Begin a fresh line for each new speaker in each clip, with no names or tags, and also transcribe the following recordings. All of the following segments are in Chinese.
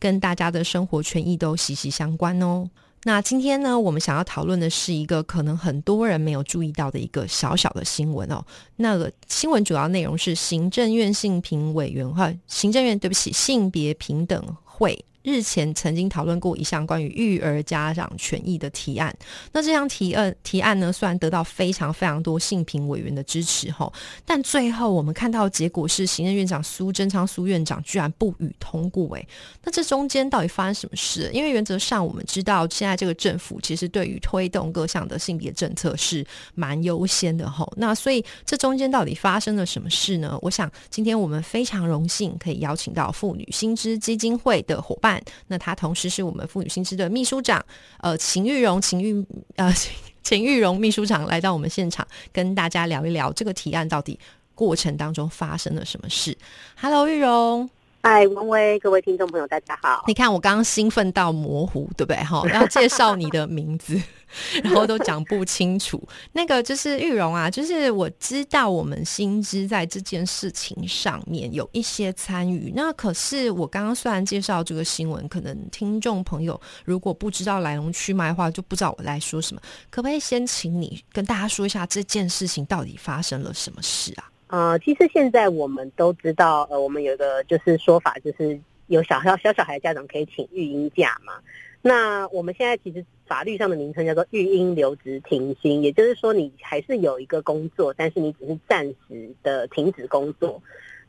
跟大家的生活权益都息息相关哦。那今天呢，我们想要讨论的是一个可能很多人没有注意到的一个小小的新闻哦。那个新闻主要内容是行政院性平委员会，行政院对不起，性别平等会。日前曾经讨论过一项关于育儿家长权益的提案，那这项提案提案呢，虽然得到非常非常多性平委员的支持吼，但最后我们看到结果是行政院长苏贞昌苏院长居然不予通过，诶，那这中间到底发生什么事？因为原则上我们知道现在这个政府其实对于推动各项的性别政策是蛮优先的吼，那所以这中间到底发生了什么事呢？我想今天我们非常荣幸可以邀请到妇女新知基金会的伙伴。那他同时是我们妇女新知的秘书长，呃，秦玉荣，秦玉，呃，秦玉荣秘书长来到我们现场，跟大家聊一聊这个提案到底过程当中发生了什么事。Hello，玉荣，
嗨，文威，各位听众朋友，大家好。
你看我刚刚兴奋到模糊，对不对？哈，要介绍你的名字。然后都讲不清楚，那个就是玉荣啊，就是我知道我们新知在这件事情上面有一些参与。那可是我刚刚虽然介绍这个新闻，可能听众朋友如果不知道来龙去脉的话，就不知道我在说什么。可不可以先请你跟大家说一下这件事情到底发生了什么事啊？
呃，其实现在我们都知道，呃，我们有一个就是说法，就是有小小小小孩家长可以请育婴假嘛。那我们现在其实法律上的名称叫做育婴留职停薪，也就是说你还是有一个工作，但是你只是暂时的停止工作。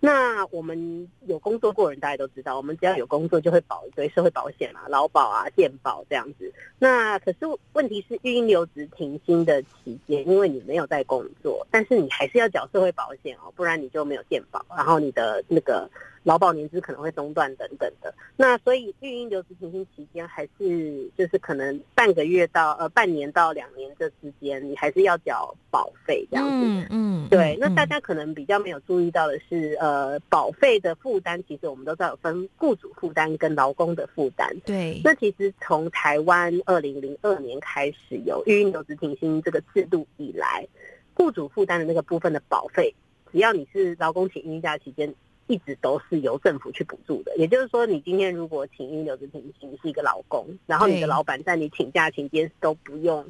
那我们有工作过人，大家都知道，我们只要有工作就会保一堆社会保险嘛，劳保啊、健保这样子。那可是问题是，育婴留职停薪的期间，因为你没有在工作，但是你还是要缴社会保险哦，不然你就没有健保，然后你的那个。劳保年资可能会中断等等的，那所以育婴留职停薪期间还是就是可能半个月到呃半年到两年这之间，你还是要缴保费这样子。嗯嗯，对。那大家可能比较没有注意到的是，呃，保费的负担其实我们都知道有分雇主负担跟劳工的负担。
对。
那其实从台湾二零零二年开始有育婴留职停薪这个制度以来，雇主负担的那个部分的保费，只要你是劳工请孕假期间。一直都是由政府去补助的，也就是说，你今天如果请一留职停薪，你是一个老公，然后你的老板在你请假期间都不用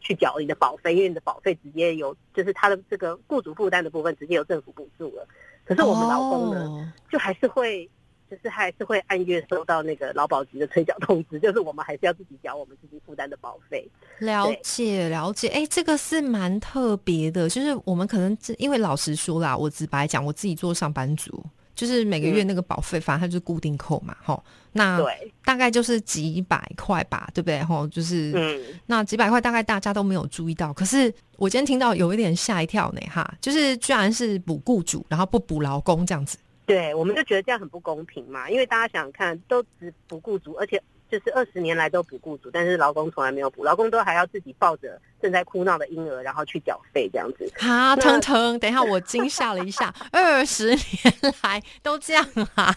去缴你的保费，因为你的保费直接由就是他的这个雇主负担的部分直接由政府补助了。可是我们劳工呢，就还是会就是还是会按月收到那个劳保局的催缴通知，就是我们还是要自己缴我们自己负担的保费。
了解了解，哎，这个是蛮特别的，就是我们可能因为老实说啦，我直白讲，我自己做上班族。就是每个月那个保费，反正它就是固定扣嘛，吼，那大概就是几百块吧，对不对？吼，就是嗯那几百块，大概大家都没有注意到。可是我今天听到有一点吓一跳呢，哈，就是居然是补雇主，然后不补劳工这样子。
对，我们就觉得这样很不公平嘛，因为大家想想看，都只补雇主，而且。就是二十年来都补雇主，但是劳工从来没有补，劳工都还要自己抱着正在哭闹的婴儿，然后去缴费这样子。
啊，腾腾，等一下，我惊吓了一下，二十年来都这样啊。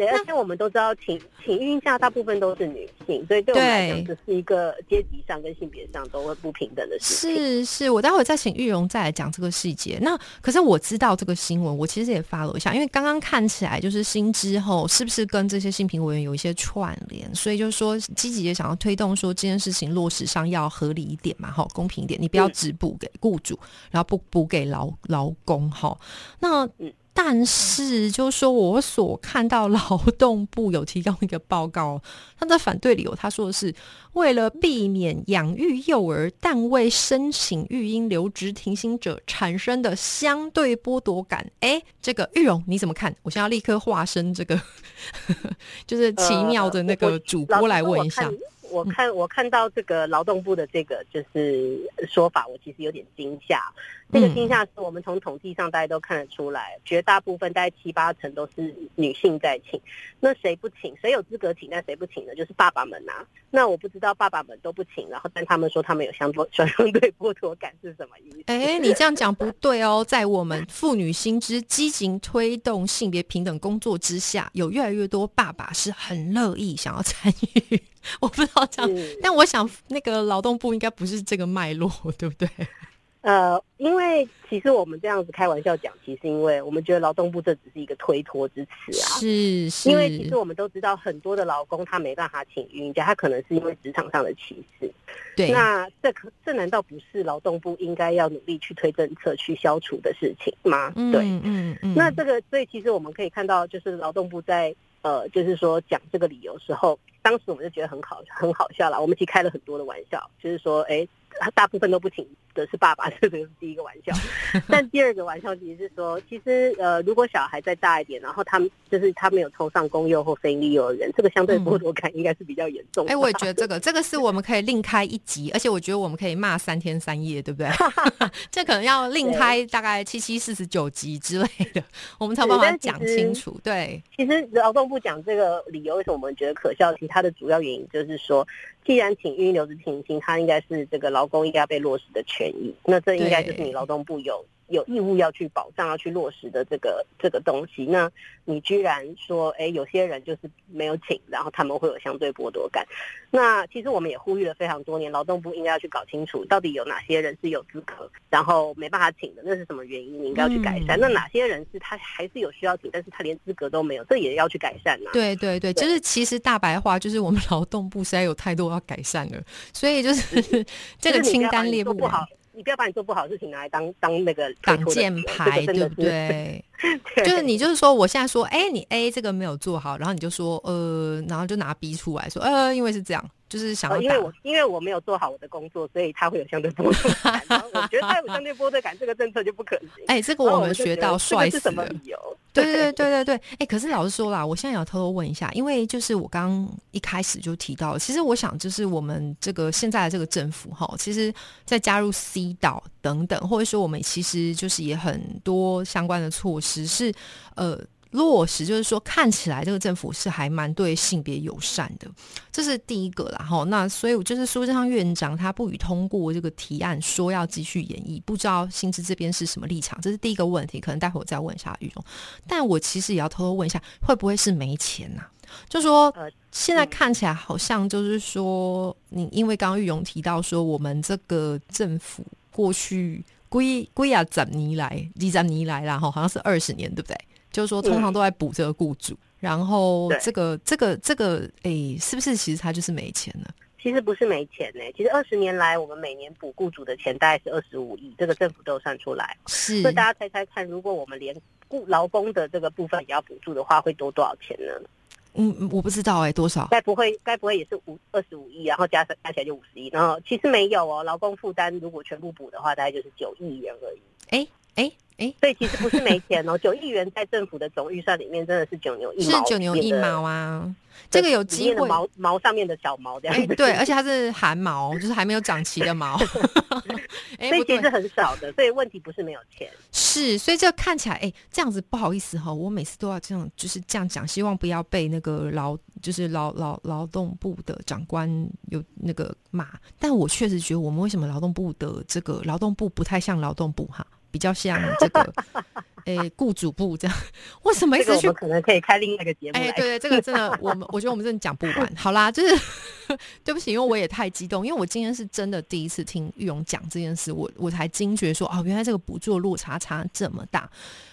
对，而且我们都知道，请请孕假大部分都是女性，所以对我们来讲，这是一个阶级上跟性别上都会不平等的事
情。是是，我待会再请玉荣再来讲这个细节。那可是我知道这个新闻，我其实也发了一下，因为刚刚看起来就是新之后是不是跟这些性评委员有一些串联，所以就是说积极的想要推动说这件事情落实上要合理一点嘛，哈，公平一点，你不要只补给雇主，然后不补给劳劳工，哈，那嗯。但是，就是说我所看到劳动部有提供一个报告，他的反对理由，他说的是为了避免养育幼儿但未申请育婴留职停薪者产生的相对剥夺感。哎，这个玉荣你怎么看？我现在立刻化身这个，就是奇妙的那个主播来问一下。
我看我看到这个劳动部的这个就是说法，我其实有点惊吓。这个惊吓是我们从统计上大家都看得出来，绝大部分大概七八成都是女性在请。那谁不请？谁有资格请？但谁不请呢？就是爸爸们呐。那我不知道爸爸们都不请，然后但他们说他们有相多相对剥夺感是什么意思？
哎，你这样讲不对哦。在我们妇女心之积极推动性别平等工作之下，有越来越多爸爸是很乐意想要参与。我不知道这样，但我想那个劳动部应该不是这个脉络，对不对？
呃，因为其实我们这样子开玩笑讲，其实因为我们觉得劳动部这只是一个推脱之词啊。
是是。
因为其实我们都知道，很多的劳工他没办法请孕假，他可能是因为职场上的歧视。
对。
那这可这难道不是劳动部应该要努力去推政策去消除的事情吗？对，嗯嗯。那这个，所以其实我们可以看到，就是劳动部在呃，就是说讲这个理由时候，当时我们就觉得很好，很好笑了。我们其实开了很多的玩笑，就是说，哎。他大部分都不请的是爸爸，这个是第一个玩笑。但第二个玩笑其实是说，其实呃，如果小孩再大一点，然后他们就是他没有抽上公幼或非利幼儿园，这个相对剥夺感应该是比较严重。
哎，我也觉得这个这个是我们可以另开一集，而且我觉得我们可以骂三天三夜，对不对？这可能要另开大概七七四十九集之类的，我们才办法讲清楚。对，
其实劳动部讲这个理由，为什么我们觉得可笑？其实它的主要原因就是说。既然请预留的停薪，它应该是这个劳工应该被落实的权益，那这应该就是你劳动部有。有义务要去保障、要去落实的这个这个东西，那你居然说，哎，有些人就是没有请，然后他们会有相对剥夺感。那其实我们也呼吁了非常多年，劳动部应该要去搞清楚，到底有哪些人是有资格，然后没办法请的，那是什么原因？你应该要去改善。那哪些人是他还是有需要请，但是他连资格都没有，这也要去改善呐。
对对对，就是其实大白话就是我们劳动部实在有太多要改善了，所以就是 这个清单列
不好。你不要把你做不好的事情拿来当当那个
挡箭牌，对不 对？就是你就是说，我现在说，哎，你 A 这个没有做好，然后你就说，呃，然后就拿 B 出来说，呃，因为是这样。就是想要，
因为我因为我没有做好我的工作，所以他会有相对剥夺 感。我觉得他有相对剥夺感，这个政策就不可行。
哎，这个我们学到帅
是什么理由？
对对 对对对对。哎，可是老实说啦，我现在要偷偷问一下，因为就是我刚一开始就提到，其实我想就是我们这个现在的这个政府哈，其实在加入 C 岛等等，或者说我们其实就是也很多相关的措施是呃。落实就是说，看起来这个政府是还蛮对性别友善的，这是第一个啦。哈，那所以就是苏贞昌院长他不予通过这个提案，说要继续演绎，不知道薪资这边是什么立场，这是第一个问题。可能待会我再问一下玉荣，但我其实也要偷偷问一下，会不会是没钱呐？就说现在看起来好像就是说，你因为刚刚玉荣提到说，我们这个政府过去归归亚，怎尼来，几怎尼来啦？哈，好像是二十年，对不对？就是说，通常都在补这个雇主，然后这个、这个、这个，哎，是不是其实他就是没钱呢？
其实不是没钱呢，其实二十年来，我们每年补雇主的钱大概是二十五亿，这个政府都有算出来。
是，
所以大家猜猜看，如果我们连雇劳工的这个部分也要补助的话，会多多少钱呢？
嗯，我不知道哎，多少？
该不会，该不会也是五二十五亿，然后加上加起来就五十亿？然后其实没有哦，劳工负担如果全部补的话，大概就是九亿元而已。
哎哎。哎，
所以其实不是没钱哦，九亿元在政府的总预算里面真的是九牛一毛，
是九牛一毛啊。这个有机会
毛毛上面的小毛这样子，
对，而且它是汗毛，就是还没有长齐的毛，
所以其实很少的。所以问题不是没有钱，
是，所以这看起来，哎，这样子不好意思哈，我每次都要这样，就是这样讲，希望不要被那个劳，就是劳劳劳动部的长官有那个骂。但我确实觉得，我们为什么劳动部的这个劳动部不太像劳动部哈？比较像这个，诶，雇主部这样，为什么一直去？
可能可以开另外一个节目。哎，
对对，这个真的，我们我觉得我们真的讲不完。好啦，就是对不起，因为我也太激动，因为我今天是真的第一次听玉荣讲这件事，我我才惊觉说，哦，原来这个补助落差差这么大。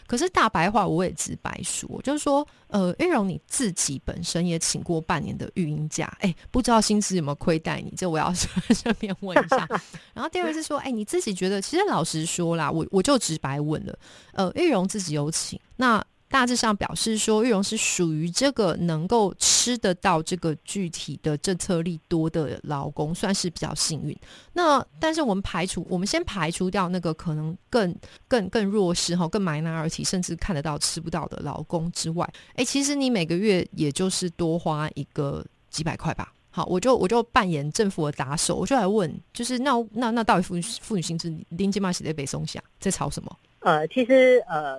可是大白话我也直白说，就是说，呃，玉荣你自己本身也请过半年的育婴假，哎，不知道薪资有没有亏待你？这我要顺便问一下。然后第二个是说，哎，你自己觉得，其实老实说啦，我我就直白问了，呃，玉荣自己有请那。大致上表示说，玉荣是属于这个能够吃得到这个具体的政策力多的劳工，算是比较幸运。那但是我们排除，我们先排除掉那个可能更更更弱势哈，更埋难而起，甚至看得到吃不到的劳工之外，哎，其实你每个月也就是多花一个几百块吧。好，我就我就扮演政府的打手，我就来问，就是那那那到底妇女妇女薪资林金马写在北松下在吵什么？
呃，其实呃，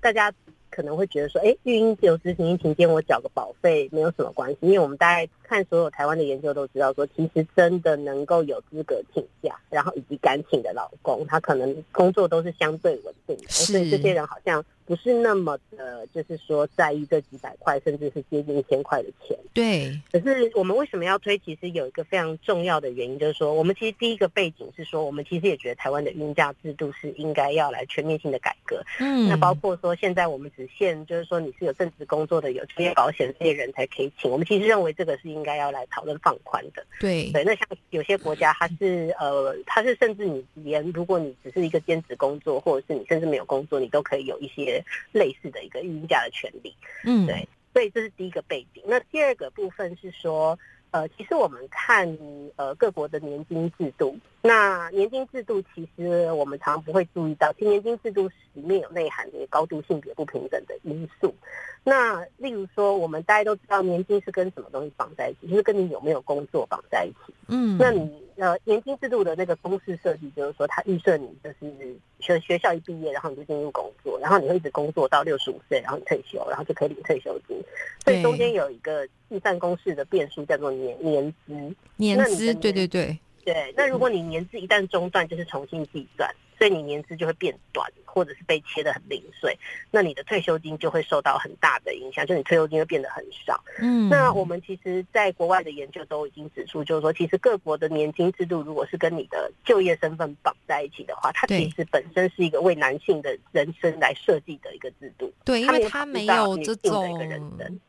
大家。可能会觉得说，哎，育婴有执行期间我缴个保费没有什么关系，因为我们大概看所有台湾的研究都知道说，其实真的能够有资格请假，然后以及敢请的老公，他可能工作都是相对稳定的，所以这些人好像。不是那么的，就是说在意这几百块，甚至是接近一千块的钱。
对。
可是我们为什么要推？其实有一个非常重要的原因，就是说，我们其实第一个背景是说，我们其实也觉得台湾的孕假制度是应该要来全面性的改革。嗯。那包括说，现在我们只限，就是说你是有正职工作的、有职业保险这些人才可以请。我们其实认为这个是应该要来讨论放宽的。
对。
对。那像有些国家，它是呃，它是甚至你连如果你只是一个兼职工作，或者是你甚至没有工作，你都可以有一些。类似的一个育婴假的权利，嗯，对，所以这是第一个背景。那第二个部分是说，呃，其实我们看呃各国的年金制度，那年金制度其实我们常常不会注意到，其实年金制度里面有内涵的高度性别不平等的因素。那例如说，我们大家都知道年金是跟什么东西绑在一起，就是跟你有没有工作绑在一起。嗯，那你呃年金制度的那个公式设计，就是说它预设你就是学学校一毕业，然后你就进入工作，然后你会一直工作到六十五岁，然后你退休，然后就可以领退休金。所以中间有一个计算公式的变数叫做年年资。
年资，对对对
对。那如果你年资一旦中断，就是重新计算。所以你年资就会变短，或者是被切的很零碎，那你的退休金就会受到很大的影响，就你退休金会变得很少。嗯，那我们其实在国外的研究都已经指出，就是说，其实各国的年金制度，如果是跟你的就业身份绑在一起的话，它其实本身是一个为男性的人生来设计的一个制度。
对，因为他没有这种，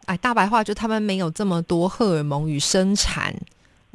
哎，大白话就他们没有这么多荷尔蒙与生产。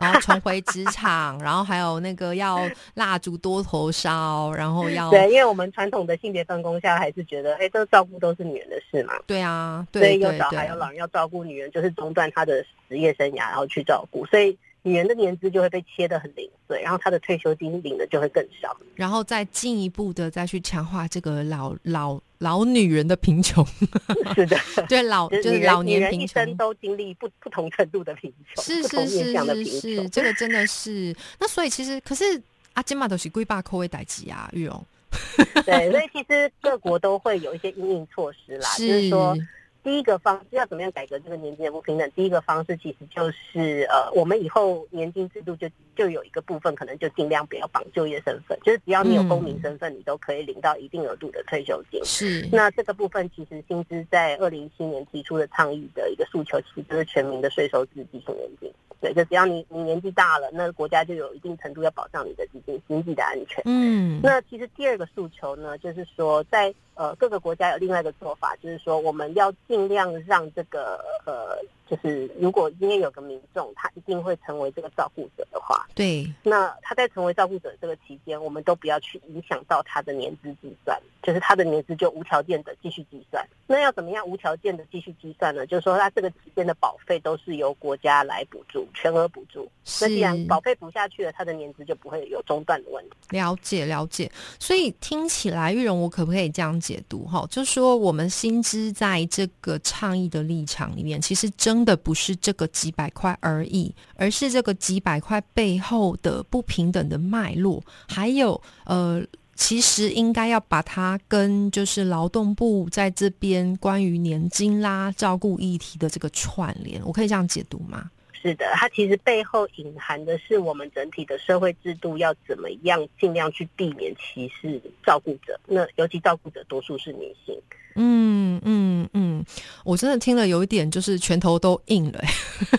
然后重回职场，然后还有那个要蜡烛多头烧，然后要
对，因为我们传统的性别分工下，还是觉得哎，这照顾都是女人的事嘛。
对啊，对
所以有小孩有老人要照顾，女人就是中断她的职业生涯，然后去照顾，所以。女人的年资就会被切的很零碎，然后她的退休金领的就会更少，
然后再进一步的再去强化这个老老老女人的贫穷。
是的，
对老就是老年贫
穷，一生都经历不不同程度的贫穷，
是是是是是，这个真的是。那所以其实可是阿金玛都是龟爸扣位代级啊，玉荣。
对，所以其实各国都会有一些应应措施啦，就是说。第一个方式要怎么样改革这个年金的不平等？第一个方式其实就是呃，我们以后年金制度就就有一个部分可能就尽量不要绑就业身份，就是只要你有公民身份，你都可以领到一定额度的退休金。
是。
那这个部分其实薪资在二零一七年提出的倡议的一个诉求，其实就是全民的税收制基础年金。对，就只要你你年纪大了，那国家就有一定程度要保障你的基金经济的安全。嗯。那其实第二个诉求呢，就是说在。呃，各个国家有另外一个做法，就是说我们要尽量让这个呃，就是如果今天有个民众，他一定会成为这个照顾者的话，
对，
那他在成为照顾者这个期间，我们都不要去影响到他的年资计算，就是他的年资就无条件的继续计算。那要怎么样无条件的继续计算呢？就是说他这个期间的保费都是由国家来补助，全额补助。那既然保费补下去了，他的年资就不会有中断的问题。
了解了解，所以听起来玉荣，我可不可以这样？解读哈，就是说我们薪资在这个倡议的立场里面，其实真的不是这个几百块而已，而是这个几百块背后的不平等的脉络，还有呃，其实应该要把它跟就是劳动部在这边关于年金啦、照顾议题的这个串联，我可以这样解读吗？
是的，它其实背后隐含的是我们整体的社会制度要怎么样尽量去避免歧视照顾者，那尤其照顾者多数是女性。
嗯嗯嗯，我真的听了有一点就是拳头都硬了，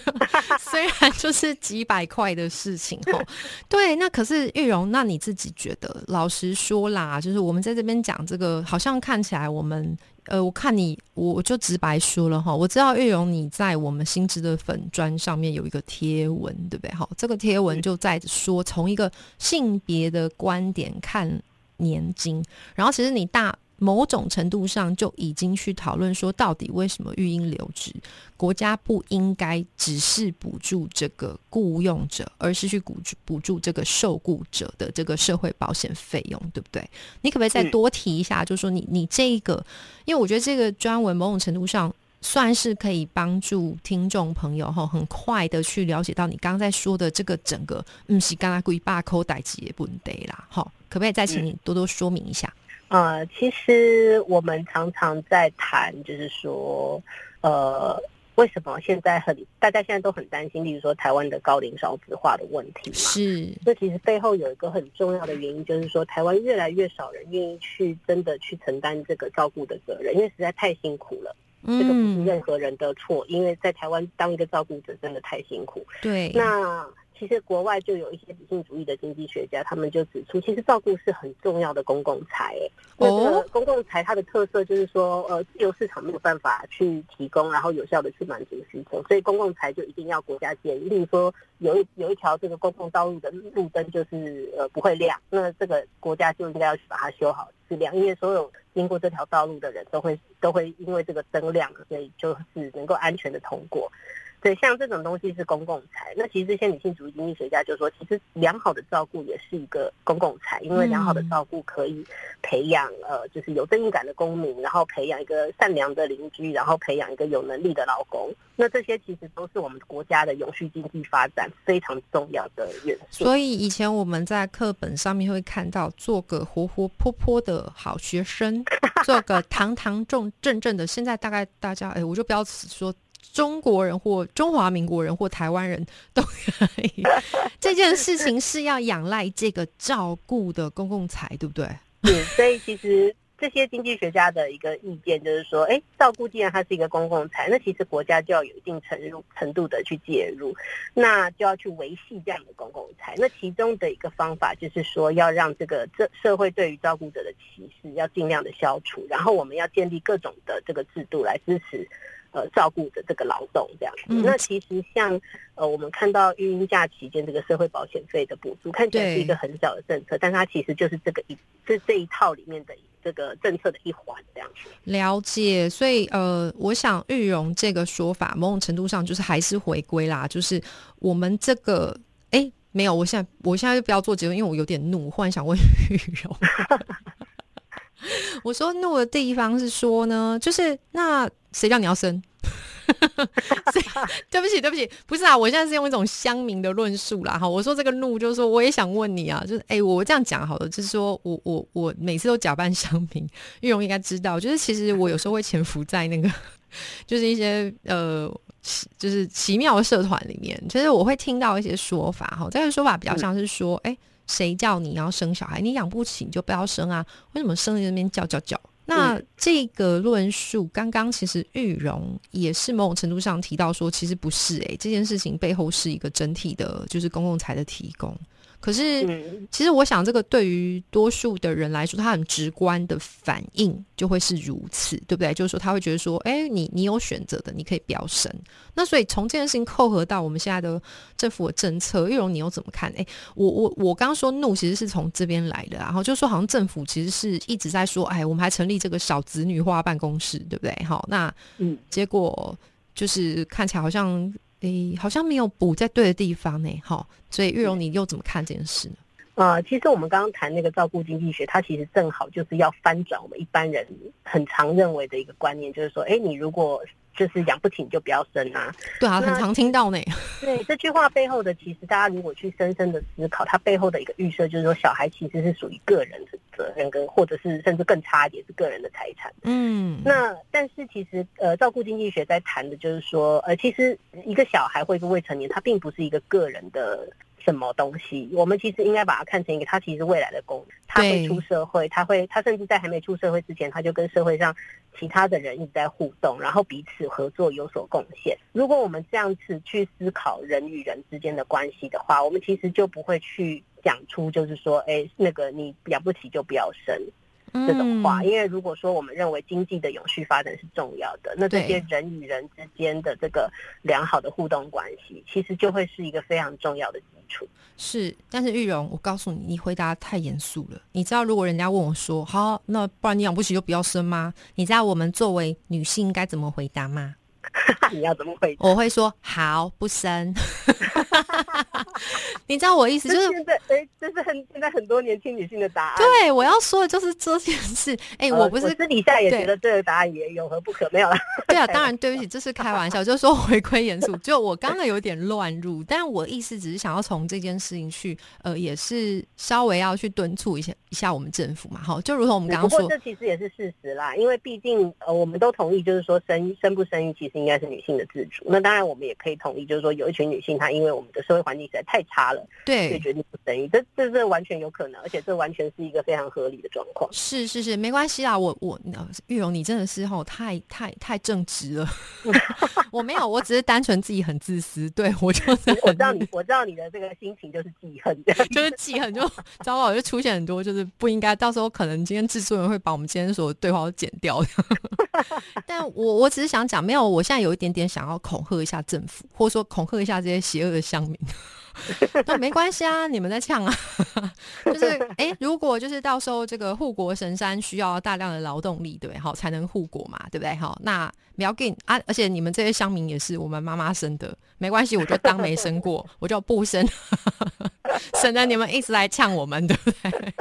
虽然就是几百块的事情哈。对，那可是玉荣，那你自己觉得？老实说啦，就是我们在这边讲这个，好像看起来我们。呃，我看你，我我就直白说了哈，我知道玉荣你在我们新知的粉砖上面有一个贴文，对不对？好，这个贴文就在说从一个性别的观点看年金，然后其实你大。某种程度上就已经去讨论说，到底为什么育婴留职，国家不应该只是补助这个雇用者，而是去补助补助这个受雇者的这个社会保险费用，对不对？你可不可以再多提一下？就是说，你你这个，因为我觉得这个专文某种程度上算是可以帮助听众朋友哈，很快的去了解到你刚刚在说的这个整个嗯是刚刚贵八扣代级不得啦，哈，可不可以再请你多多说明一下？
呃，其实我们常常在谈，就是说，呃。为什么现在很大家现在都很担心？例如说台湾的高龄少子化的问题嘛，
是。
这其实背后有一个很重要的原因，就是说台湾越来越少人愿意去真的去承担这个照顾的责任，因为实在太辛苦了。这个不是任何人的错，因为在台湾当一个照顾者真的太辛苦。
对。
那。其实国外就有一些理性主义的经济学家，他们就指出，其实照顾是很重要的公共财。那这个公共财它的特色就是说，呃，自由市场没有办法去提供，然后有效的去满足需求，所以公共财就一定要国家建。例如说，有一有一条这个公共道路的路灯就是呃不会亮，那这个国家就应该要去把它修好是亮，因为所有经过这条道路的人都会都会因为这个灯亮，所以就是能够安全的通过。对，像这种东西是公共财。那其实这些女性主义经济学家就说，其实良好的照顾也是一个公共财，因为良好的照顾可以培养呃，就是有正义感的公民，然后培养一个善良的邻居，然后培养一个有能力的老公。那这些其实都是我们国家的永续经济发展非常重要的元素。
所以以前我们在课本上面会看到，做个活活泼泼的好学生，做个堂堂正正正的。现在大概大家哎，我就不要说。中国人或中华民国人或台湾人都可以，这件事情是要仰赖这个照顾的公共财，对不对？
对，所以其实这些经济学家的一个意见就是说，哎，照顾既然它是一个公共财，那其实国家就要有一定程度程度的去介入，那就要去维系这样的公共财。那其中的一个方法就是说，要让这个这社会对于照顾者的歧视要尽量的消除，然后我们要建立各种的这个制度来支持。呃，照顾的这个劳动这样子，那其实像呃，我们看到育婴假期间这个社会保险费的补助，看起来是一个很小的政策，但它其实就是这个一这这一套里面的这个政策的一环这样子。
了解，所以呃，我想玉荣这个说法，某种程度上就是还是回归啦，就是我们这个哎，没有，我现在我现在就不要做结论，因为我有点怒，忽然想问玉荣。我说怒的地方是说呢，就是那谁叫你要生？对不起，对不起，不是啊，我现在是用一种乡民的论述啦。哈，我说这个怒就是说，我也想问你啊，就是哎，我这样讲好了，就是说我我我每次都假扮乡民，玉荣应该知道，就是其实我有时候会潜伏在那个，就是一些呃，就是奇妙的社团里面，其实我会听到一些说法哈，这个说法比较像是说，哎。谁叫你要生小孩？你养不起你就不要生啊！为什么生在那边叫叫叫？那这个论述，刚刚其实玉荣也是某种程度上提到说，其实不是诶，这件事情背后是一个整体的，就是公共财的提供。可是，其实我想，这个对于多数的人来说，他很直观的反应就会是如此，对不对？就是说，他会觉得说，哎，你你有选择的，你可以不要生。那所以从这件事情扣合到我们现在的政府的政策，玉荣，你又怎么看？哎，我我我刚刚说怒，其实是从这边来的，然后就说好像政府其实是一直在说，哎，我们还成立这个小子女化办公室，对不对？好，那嗯，结果就是看起来好像。诶，好像没有补在对的地方呢，哈，所以玉荣，你又怎么看这件事呢？
呃，其实我们刚刚谈那个照顾经济学，它其实正好就是要翻转我们一般人很常认为的一个观念，就是说，哎，你如果就是养不起，你就不要生啊。
对啊，很常听到呢。
对这句话背后的，其实大家如果去深深的思考，它背后的一个预设，就是说，小孩其实是属于个人的责任，跟或者是甚至更差一点是个人的财产。嗯。那但是其实呃，照顾经济学在谈的就是说，呃，其实一个小孩或一个未成年，他并不是一个个人的。什么东西？我们其实应该把它看成一个，他其实未来的功能。他会出社会，他会，他甚至在还没出社会之前，他就跟社会上其他的人一直在互动，然后彼此合作有所贡献。如果我们这样子去思考人与人之间的关系的话，我们其实就不会去讲出就是说，哎，那个你养不起就不要生。这种话，因为如果说我们认为经济的永续发展是重要的，那这些人与人之间的这个良好的互动关系，其实就会是一个非常重要的基
是，但是玉荣，我告诉你，你回答太严肃了。你知道，如果人家问我说：“好，那不然你养不起就不要生吗？”你知道我们作为女性该怎么回答吗？
你要怎么回？
我会说：“好，不生。”你知道我意思就是
现在，哎，这是很现在很多年轻女性的答案。
对，我要说的就是这件事。哎，我不是
私底下也觉得这个答案也有何不可？没有了。
对啊，当然对不起，这是开玩笑，就是说回归严肃。就我刚刚有点乱入，但我意思只是想要从这件事情去，呃，也是稍微要去敦促一下一下我们政府嘛。好，就如同我们刚刚说，
这其实也是事实啦。因为毕竟呃，我们都同意，就是说生生不生育其实应该是女性的自主。那当然，我们也可以同意，就是说有一群女性她因为我们的社会环境实在太差了，
对，
所以决定不生育。这这这完全有可能，而且这完全是一个非常合理的状况。
是是是，没关系啦。我我玉荣，你真的是吼太太太正直了。我没有，我只是单纯自己很自私。对我就是，
我知道你，我知道你的这个心情就是记恨，
就是记恨，就糟糕，就出现很多就是不应该。到时候可能今天制作人会把我们今天所有对话都剪掉。但我我只是想讲，没有，我我现在有一点点想要恐吓一下政府，或者说恐吓一下这些邪恶的乡民。那没关系啊，你们在呛啊，就是哎，如果就是到时候这个护国神山需要大量的劳动力，对不对？好，才能护国嘛，对不对？好，那苗给啊，而且你们这些乡民也是我们妈妈生的，没关系，我就当没生过，我就不生，省得你们一直来呛我们，对不对？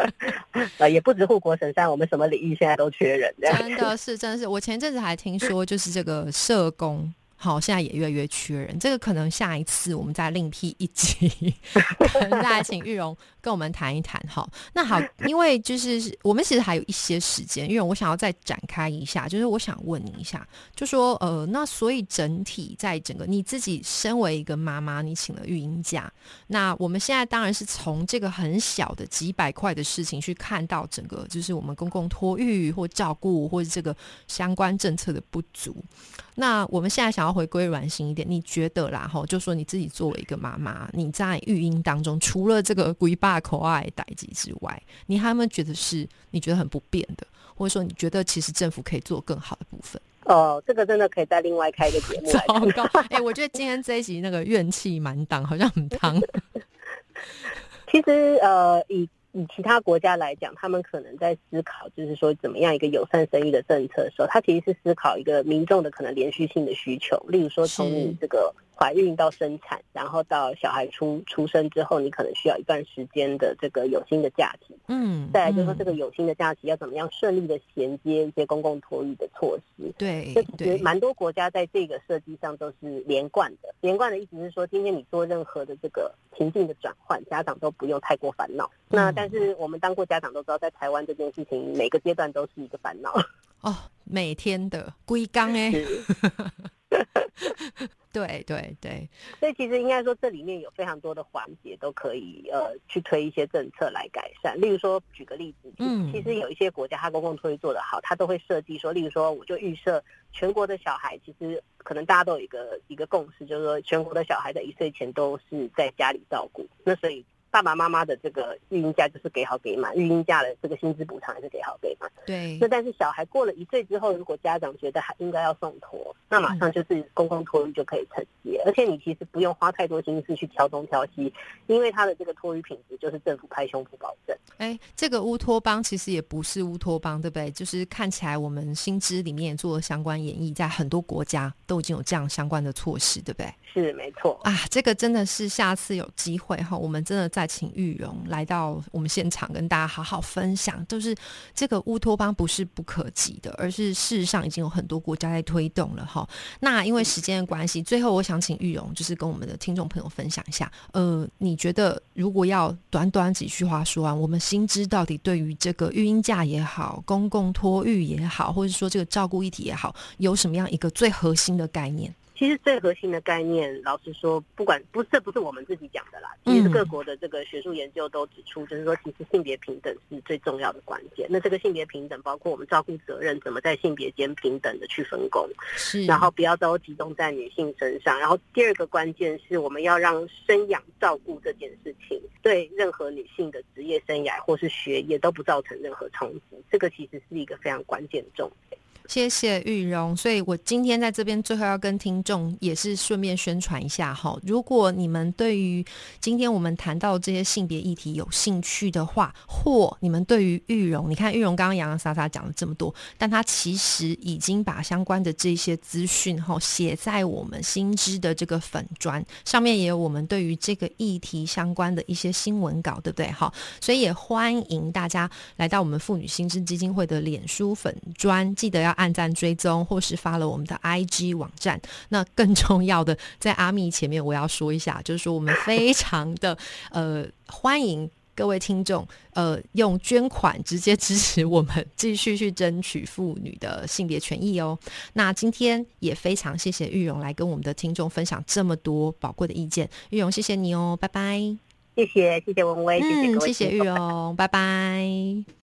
呃，也不止护国神山，我们什么领域现在都缺人，
真的是，真的是，我前阵子还听说，就是这个社工。好，现在也越来越缺人，这个可能下一次我们再另辟一集，可能再请玉荣跟我们谈一谈。好，那好，因为就是我们其实还有一些时间，玉荣，我想要再展开一下，就是我想问你一下，就说呃，那所以整体在整个你自己身为一个妈妈，你请了育婴假，那我们现在当然是从这个很小的几百块的事情去看到整个，就是我们公共托育或照顾或者这个相关政策的不足。那我们现在想要回归软性一点，你觉得啦？哈，就说你自己作为一个妈妈，你在育婴当中，除了这个鬼爸口爱代际之外，你还有没有觉得是你觉得很不便的，或者说你觉得其实政府可以做更好的部分？
哦，这个真的可以再另外开一个节目。
糟糕！哎，我觉得今天这一集那个怨气满档，好像很烫。
其实呃，以以其他国家来讲，他们可能在思考，就是说怎么样一个友善生育的政策的时候，他其实是思考一个民众的可能连续性的需求，例如说从你这个。怀孕到生产，然后到小孩出出生之后，你可能需要一段时间的这个有薪的假期。嗯，再来就是说这个有薪的假期要怎么样顺利的衔接一些公共托育的措施。
对，
这其实蛮多国家在这个设计上都是连贯的。连贯的意思是说，今天你做任何的这个情境的转换，家长都不用太过烦恼。那但是我们当过家长都知道，在台湾这件事情每个阶段都是一个烦恼。
哦，每天的归缸哎。对对对，
所以其实应该说，这里面有非常多的环节都可以呃去推一些政策来改善。例如说，举个例子，嗯，其实有一些国家它公共托育做得好，它都会设计说，例如说，我就预设全国的小孩，其实可能大家都有一个一个共识，就是说全国的小孩在一岁前都是在家里照顾。那所以。爸爸妈妈的这个育婴假就是给好给满，育婴假的这个薪资补偿也是给好给满。
对。
那但是小孩过了一岁之后，如果家长觉得还应该要送托，那马上就是公共托育就可以承接，而且你其实不用花太多心思去挑东挑西，因为他的这个托育品质就是政府拍胸脯保证。
哎，这个乌托邦其实也不是乌托邦，对不对？就是看起来我们新知里面做相关演绎，在很多国家都已经有这样相关的措施，对不对？
是没错
啊，这个真的是下次有机会哈，我们真的再请玉荣来到我们现场，跟大家好好分享。就是这个乌托邦不是不可及的，而是事实上已经有很多国家在推动了哈。那因为时间的关系，最后我想请玉荣就是跟我们的听众朋友分享一下，呃，你觉得如果要短短几句话说完，我们新知到底对于这个育婴假也好，公共托育也好，或者说这个照顾议题也好，有什么样一个最核心的概念？
其实最核心的概念，老实说，不管不这不是我们自己讲的啦，其实各国的这个学术研究都指出，就是说，其实性别平等是最重要的关键。那这个性别平等，包括我们照顾责任怎么在性别间平等的去分工，
是，
然后不要都集中在女性身上。然后第二个关键是我们要让生养照顾这件事情，对任何女性的职业生涯或是学业都不造成任何冲击。这个其实是一个非常关键的重点。
谢谢玉荣，所以我今天在这边最后要跟听众也是顺便宣传一下哈，如果你们对于今天我们谈到这些性别议题有兴趣的话，或你们对于玉荣，你看玉荣刚刚洋洋洒洒讲了这么多，但他其实已经把相关的这些资讯哈写在我们新知的这个粉砖上面，也有我们对于这个议题相关的一些新闻稿，对不对？好，所以也欢迎大家来到我们妇女新知基金会的脸书粉砖，记得要。按赞追踪，或是发了我们的 IG 网站。那更重要的，在阿密前面，我要说一下，就是说我们非常的 呃欢迎各位听众呃用捐款直接支持我们，继续去争取妇女的性别权益哦。那今天也非常谢谢玉荣来跟我们的听众分享这么多宝贵的意见，玉荣谢谢你哦，拜拜。
谢谢谢谢文威，谢谢各位，
谢谢玉荣，拜拜。